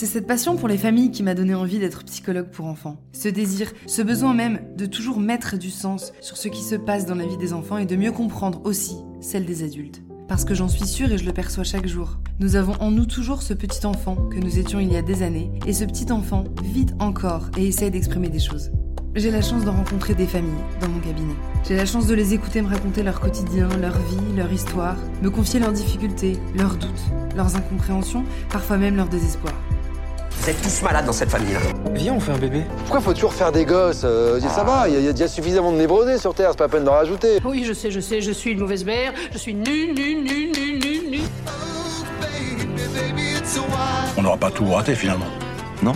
C'est cette passion pour les familles qui m'a donné envie d'être psychologue pour enfants. Ce désir, ce besoin même de toujours mettre du sens sur ce qui se passe dans la vie des enfants et de mieux comprendre aussi celle des adultes. Parce que j'en suis sûre et je le perçois chaque jour. Nous avons en nous toujours ce petit enfant que nous étions il y a des années, et ce petit enfant vit encore et essaie d'exprimer des choses. J'ai la chance de rencontrer des familles dans mon cabinet. J'ai la chance de les écouter me raconter leur quotidien, leur vie, leur histoire, me confier leurs difficultés, leurs doutes, leurs incompréhensions, parfois même leur désespoir. Vous êtes tous malades dans cette famille-là. Viens, on fait un bébé. Pourquoi faut toujours faire des gosses euh, Ça va, il y, a déjà suffisamment de névrosés sur Terre, c'est pas la peine d'en rajouter. Oui, je sais, je sais, je suis une mauvaise mère, je suis nulle, nulle, nulle, nulle, nulle, nulle. On n'aura pas tout raté finalement. Non?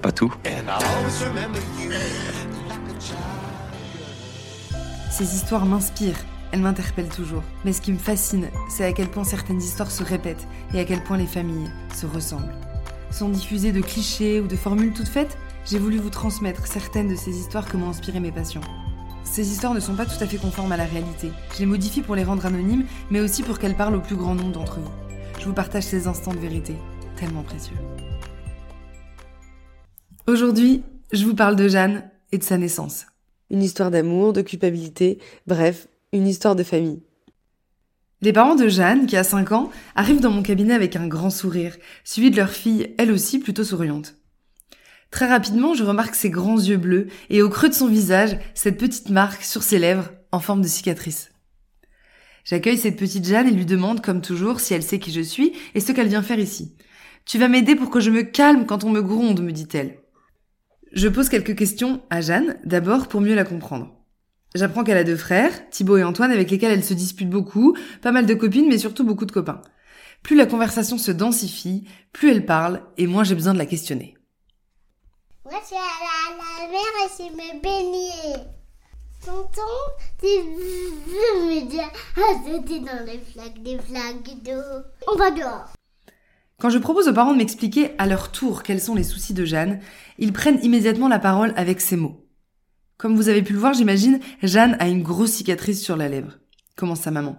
Pas tout? Ces histoires m'inspirent, elles m'interpellent toujours. Mais ce qui me fascine, c'est à quel point certaines histoires se répètent et à quel point les familles se ressemblent. Sans diffuser de clichés ou de formules toutes faites, j'ai voulu vous transmettre certaines de ces histoires que m'ont inspiré mes patients. Ces histoires ne sont pas tout à fait conformes à la réalité. Je les modifie pour les rendre anonymes, mais aussi pour qu'elles parlent au plus grand nombre d'entre vous. Je vous partage ces instants de vérité, tellement précieux. Aujourd'hui, je vous parle de Jeanne et de sa naissance. Une histoire d'amour, de culpabilité, bref, une histoire de famille. Les parents de Jeanne, qui a 5 ans, arrivent dans mon cabinet avec un grand sourire, suivi de leur fille, elle aussi plutôt souriante. Très rapidement, je remarque ses grands yeux bleus et au creux de son visage, cette petite marque sur ses lèvres en forme de cicatrice. J'accueille cette petite Jeanne et lui demande, comme toujours, si elle sait qui je suis et ce qu'elle vient faire ici. Tu vas m'aider pour que je me calme quand on me gronde, me dit-elle. Je pose quelques questions à Jeanne, d'abord pour mieux la comprendre. J'apprends qu'elle a deux frères, Thibaut et Antoine, avec lesquels elle se dispute beaucoup, pas mal de copines, mais surtout beaucoup de copains. Plus la conversation se densifie, plus elle parle, et moins j'ai besoin de la questionner. Moi, je suis à la mer et je me baigner. Tonton, tu veux me dire sauter dans les flaques, des flaques d'eau On va dehors. Quand je propose aux parents de m'expliquer à leur tour quels sont les soucis de Jeanne, ils prennent immédiatement la parole avec ces mots. Comme vous avez pu le voir, j'imagine, Jeanne a une grosse cicatrice sur la lèvre. Comment sa maman?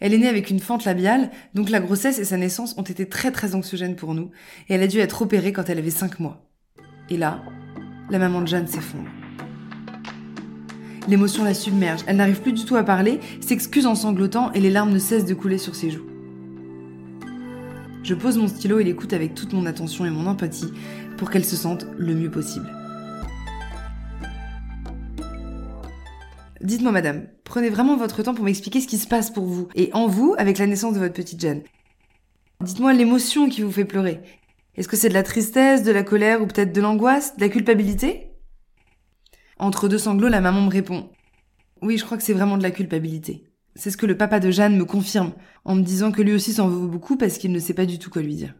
Elle est née avec une fente labiale, donc la grossesse et sa naissance ont été très très anxiogènes pour nous, et elle a dû être opérée quand elle avait 5 mois. Et là, la maman de Jeanne s'effondre. L'émotion la submerge, elle n'arrive plus du tout à parler, s'excuse en sanglotant et les larmes ne cessent de couler sur ses joues. Je pose mon stylo et l'écoute avec toute mon attention et mon empathie pour qu'elle se sente le mieux possible. Dites-moi madame, prenez vraiment votre temps pour m'expliquer ce qui se passe pour vous et en vous avec la naissance de votre petite Jeanne. Dites-moi l'émotion qui vous fait pleurer. Est-ce que c'est de la tristesse, de la colère ou peut-être de l'angoisse, de la culpabilité? Entre deux sanglots, la maman me répond Oui, je crois que c'est vraiment de la culpabilité. C'est ce que le papa de Jeanne me confirme, en me disant que lui aussi s'en veut beaucoup parce qu'il ne sait pas du tout quoi lui dire.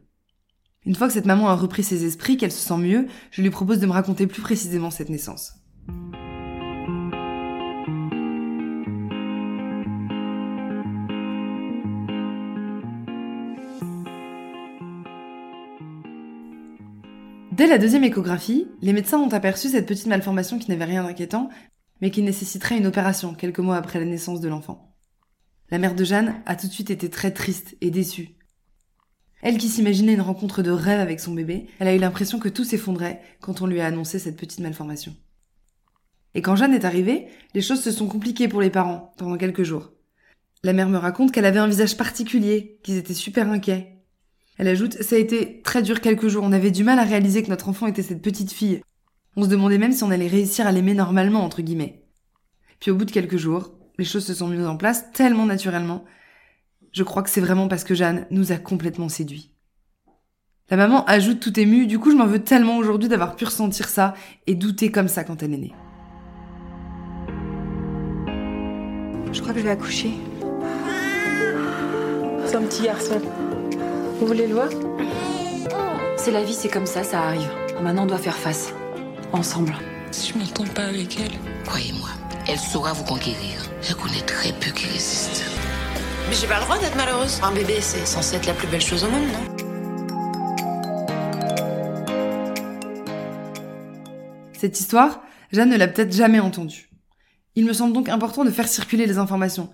Une fois que cette maman a repris ses esprits, qu'elle se sent mieux, je lui propose de me raconter plus précisément cette naissance. Dès la deuxième échographie, les médecins ont aperçu cette petite malformation qui n'avait rien d'inquiétant, mais qui nécessiterait une opération quelques mois après la naissance de l'enfant. La mère de Jeanne a tout de suite été très triste et déçue. Elle qui s'imaginait une rencontre de rêve avec son bébé, elle a eu l'impression que tout s'effondrait quand on lui a annoncé cette petite malformation. Et quand Jeanne est arrivée, les choses se sont compliquées pour les parents pendant quelques jours. La mère me raconte qu'elle avait un visage particulier, qu'ils étaient super inquiets, elle ajoute, ça a été très dur quelques jours, on avait du mal à réaliser que notre enfant était cette petite fille. On se demandait même si on allait réussir à l'aimer normalement, entre guillemets. Puis au bout de quelques jours, les choses se sont mises en place tellement naturellement. Je crois que c'est vraiment parce que Jeanne nous a complètement séduits. La maman ajoute tout émue, du coup je m'en veux tellement aujourd'hui d'avoir pu ressentir ça et douter comme ça quand elle est née. Je crois que je vais accoucher. C'est petit garçon. Vous voulez le voir C'est la vie, c'est comme ça, ça arrive. Maintenant, on doit faire face. Ensemble. Si je m'entends pas avec elle. Croyez-moi, elle saura vous conquérir. Je connais très peu qui résistent. Mais j'ai pas le droit d'être malheureuse. Un bébé, c'est censé être la plus belle chose au monde, non? Cette histoire, Jeanne ne l'a peut-être jamais entendue. Il me semble donc important de faire circuler les informations,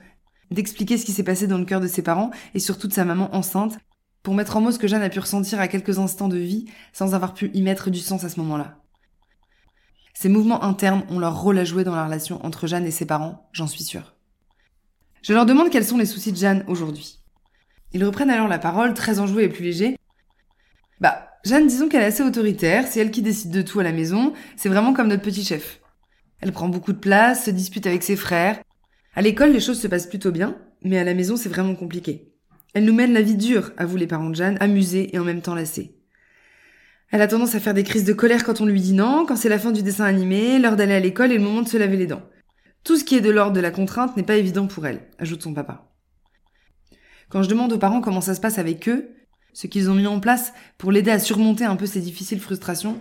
d'expliquer ce qui s'est passé dans le cœur de ses parents et surtout de sa maman enceinte pour mettre en mots ce que Jeanne a pu ressentir à quelques instants de vie sans avoir pu y mettre du sens à ce moment-là. Ces mouvements internes ont leur rôle à jouer dans la relation entre Jeanne et ses parents, j'en suis sûre. Je leur demande quels sont les soucis de Jeanne aujourd'hui. Ils reprennent alors la parole, très enjoués et plus légers. Bah, Jeanne, disons qu'elle est assez autoritaire, c'est elle qui décide de tout à la maison, c'est vraiment comme notre petit chef. Elle prend beaucoup de place, se dispute avec ses frères. À l'école, les choses se passent plutôt bien, mais à la maison, c'est vraiment compliqué. Elle nous mène la vie dure, avouent les parents de Jeanne, amusés et en même temps lassés. Elle a tendance à faire des crises de colère quand on lui dit non, quand c'est la fin du dessin animé, l'heure d'aller à l'école et le moment de se laver les dents. Tout ce qui est de l'ordre de la contrainte n'est pas évident pour elle, ajoute son papa. Quand je demande aux parents comment ça se passe avec eux, ce qu'ils ont mis en place pour l'aider à surmonter un peu ces difficiles frustrations,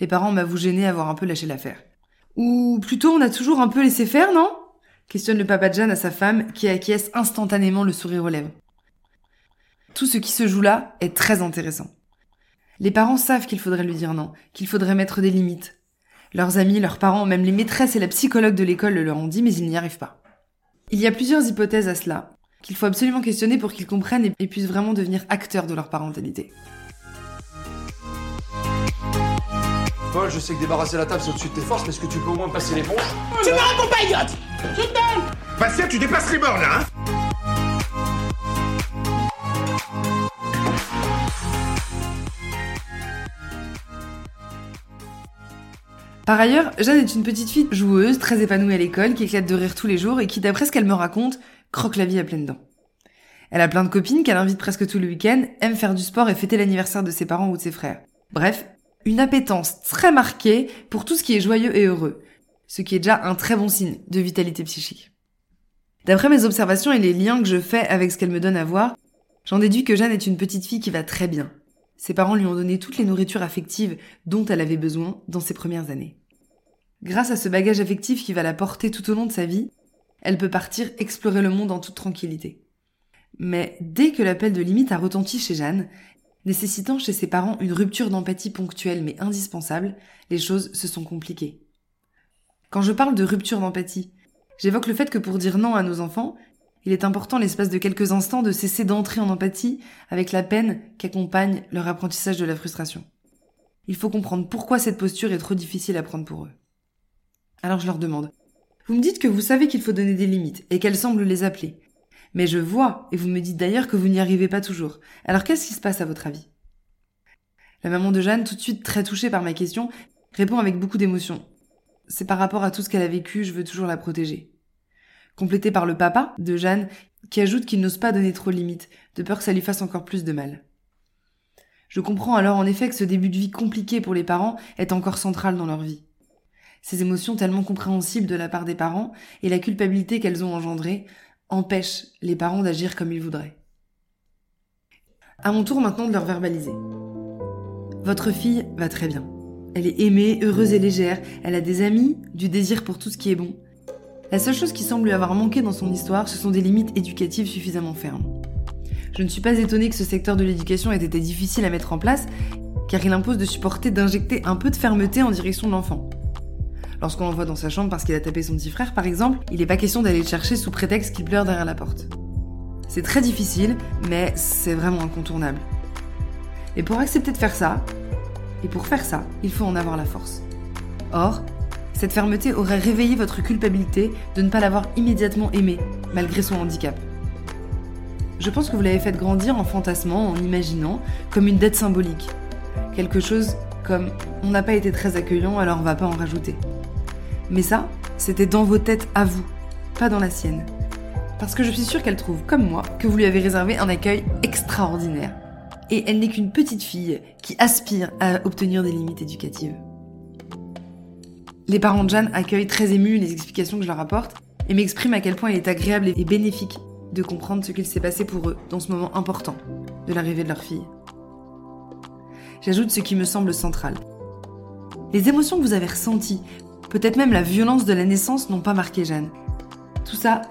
les parents m'avouent gêné avoir un peu lâché l'affaire. Ou plutôt on a toujours un peu laissé faire, non? Questionne le papa de Jeanne à sa femme qui acquiesce instantanément le sourire aux lèvres. Tout ce qui se joue là est très intéressant. Les parents savent qu'il faudrait lui dire non, qu'il faudrait mettre des limites. Leurs amis, leurs parents, même les maîtresses et la psychologue de l'école le leur ont dit, mais ils n'y arrivent pas. Il y a plusieurs hypothèses à cela, qu'il faut absolument questionner pour qu'ils comprennent et puissent vraiment devenir acteurs de leur parentalité. Paul, je sais que débarrasser la table c'est au-dessus de tes forces, mais est-ce que tu peux au moins passer l'éponge? Tu me réponds pas, idiote Je t'aime Bastien, tu dépasses les bornes là, hein? Par ailleurs, Jeanne est une petite fille joueuse, très épanouie à l'école, qui éclate de rire tous les jours et qui, d'après ce qu'elle me raconte, croque la vie à pleines dents. Elle a plein de copines qu'elle invite presque tout le week-end, aime faire du sport et fêter l'anniversaire de ses parents ou de ses frères. Bref, une appétence très marquée pour tout ce qui est joyeux et heureux, ce qui est déjà un très bon signe de vitalité psychique. D'après mes observations et les liens que je fais avec ce qu'elle me donne à voir, j'en déduis que Jeanne est une petite fille qui va très bien, ses parents lui ont donné toutes les nourritures affectives dont elle avait besoin dans ses premières années. Grâce à ce bagage affectif qui va la porter tout au long de sa vie, elle peut partir explorer le monde en toute tranquillité. Mais dès que l'appel de limite a retenti chez Jeanne, nécessitant chez ses parents une rupture d'empathie ponctuelle mais indispensable, les choses se sont compliquées. Quand je parle de rupture d'empathie, j'évoque le fait que pour dire non à nos enfants, il est important l'espace de quelques instants de cesser d'entrer en empathie avec la peine qu'accompagne leur apprentissage de la frustration. Il faut comprendre pourquoi cette posture est trop difficile à prendre pour eux. Alors je leur demande. Vous me dites que vous savez qu'il faut donner des limites et qu'elles semblent les appeler. Mais je vois, et vous me dites d'ailleurs que vous n'y arrivez pas toujours. Alors qu'est-ce qui se passe à votre avis? La maman de Jeanne, tout de suite très touchée par ma question, répond avec beaucoup d'émotion. C'est par rapport à tout ce qu'elle a vécu, je veux toujours la protéger complété par le papa de Jeanne, qui ajoute qu'il n'ose pas donner trop de limites, de peur que ça lui fasse encore plus de mal. Je comprends alors en effet que ce début de vie compliqué pour les parents est encore central dans leur vie. Ces émotions tellement compréhensibles de la part des parents et la culpabilité qu'elles ont engendrée empêchent les parents d'agir comme ils voudraient. À mon tour maintenant de leur verbaliser. Votre fille va très bien. Elle est aimée, heureuse et légère, elle a des amis, du désir pour tout ce qui est bon. La seule chose qui semble lui avoir manqué dans son histoire, ce sont des limites éducatives suffisamment fermes. Je ne suis pas étonnée que ce secteur de l'éducation ait été difficile à mettre en place, car il impose de supporter d'injecter un peu de fermeté en direction de l'enfant. Lorsqu'on l'envoie dans sa chambre parce qu'il a tapé son petit frère, par exemple, il n'est pas question d'aller le chercher sous prétexte qu'il pleure derrière la porte. C'est très difficile, mais c'est vraiment incontournable. Et pour accepter de faire ça, et pour faire ça, il faut en avoir la force. Or, cette fermeté aurait réveillé votre culpabilité de ne pas l'avoir immédiatement aimé, malgré son handicap. Je pense que vous l'avez fait grandir en fantasmant, en imaginant, comme une dette symbolique. Quelque chose comme on n'a pas été très accueillant, alors on va pas en rajouter. Mais ça, c'était dans vos têtes à vous, pas dans la sienne. Parce que je suis sûre qu'elle trouve, comme moi, que vous lui avez réservé un accueil extraordinaire. Et elle n'est qu'une petite fille qui aspire à obtenir des limites éducatives. Les parents de Jeanne accueillent très émus les explications que je leur apporte et m'expriment à quel point il est agréable et bénéfique de comprendre ce qu'il s'est passé pour eux dans ce moment important de l'arrivée de leur fille. J'ajoute ce qui me semble central. Les émotions que vous avez ressenties, peut-être même la violence de la naissance n'ont pas marqué Jeanne. Tout ça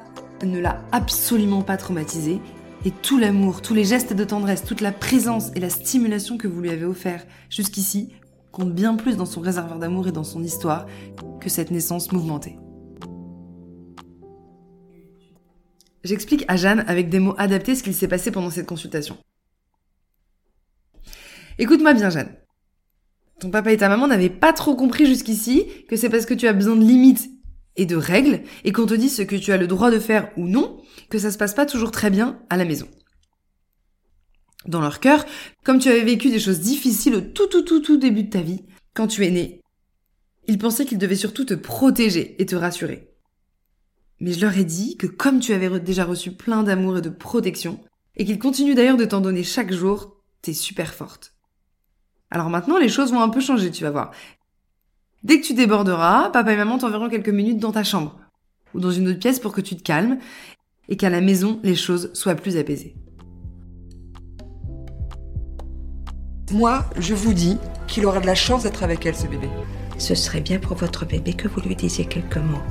ne l'a absolument pas traumatisée et tout l'amour, tous les gestes de tendresse, toute la présence et la stimulation que vous lui avez offert jusqu'ici compte bien plus dans son réservoir d'amour et dans son histoire que cette naissance mouvementée. J'explique à Jeanne avec des mots adaptés ce qu'il s'est passé pendant cette consultation. Écoute-moi bien, Jeanne. Ton papa et ta maman n'avaient pas trop compris jusqu'ici que c'est parce que tu as besoin de limites et de règles et qu'on te dit ce que tu as le droit de faire ou non que ça se passe pas toujours très bien à la maison. Dans leur cœur, comme tu avais vécu des choses difficiles au tout tout tout tout début de ta vie, quand tu es né, ils pensaient qu'ils devaient surtout te protéger et te rassurer. Mais je leur ai dit que comme tu avais déjà reçu plein d'amour et de protection, et qu'ils continuent d'ailleurs de t'en donner chaque jour, t'es super forte. Alors maintenant, les choses vont un peu changer, tu vas voir. Dès que tu déborderas, papa et maman t'enverront quelques minutes dans ta chambre, ou dans une autre pièce pour que tu te calmes, et qu'à la maison, les choses soient plus apaisées. Moi, je vous dis qu'il aura de la chance d'être avec elle, ce bébé. Ce serait bien pour votre bébé que vous lui disiez quelques mots.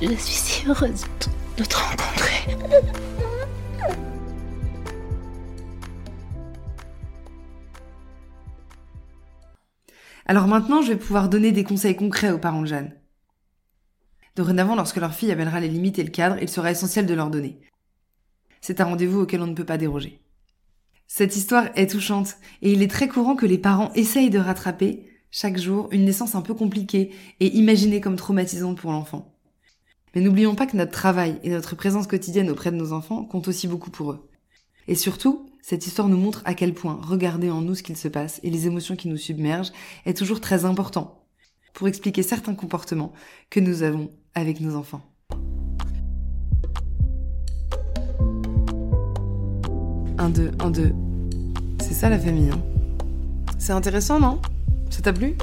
Je suis si heureuse de te rencontrer. Alors maintenant, je vais pouvoir donner des conseils concrets aux parents de Jeanne. Dorénavant, lorsque leur fille appellera les limites et le cadre, il sera essentiel de leur donner. C'est un rendez-vous auquel on ne peut pas déroger. Cette histoire est touchante, et il est très courant que les parents essayent de rattraper, chaque jour, une naissance un peu compliquée et imaginée comme traumatisante pour l'enfant. Mais n'oublions pas que notre travail et notre présence quotidienne auprès de nos enfants comptent aussi beaucoup pour eux. Et surtout, cette histoire nous montre à quel point regarder en nous ce qu'il se passe et les émotions qui nous submergent est toujours très important pour expliquer certains comportements que nous avons avec nos enfants. Un, deux, un, deux. C'est ça la famille, hein. C'est intéressant, non? Ça t'a plu?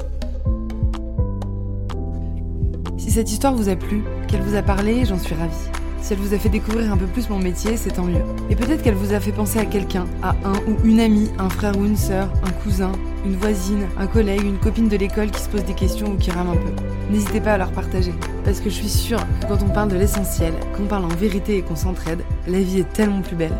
Si cette histoire vous a plu, qu'elle vous a parlé, j'en suis ravie. Si elle vous a fait découvrir un peu plus mon métier, c'est tant mieux. Et peut-être qu'elle vous a fait penser à quelqu'un, à un ou une amie, un frère ou une sœur, un cousin, une voisine, un collègue, une copine de l'école qui se pose des questions ou qui rame un peu. N'hésitez pas à leur partager. Parce que je suis sûre que quand on parle de l'essentiel, qu'on parle en vérité et qu'on s'entraide, la vie est tellement plus belle.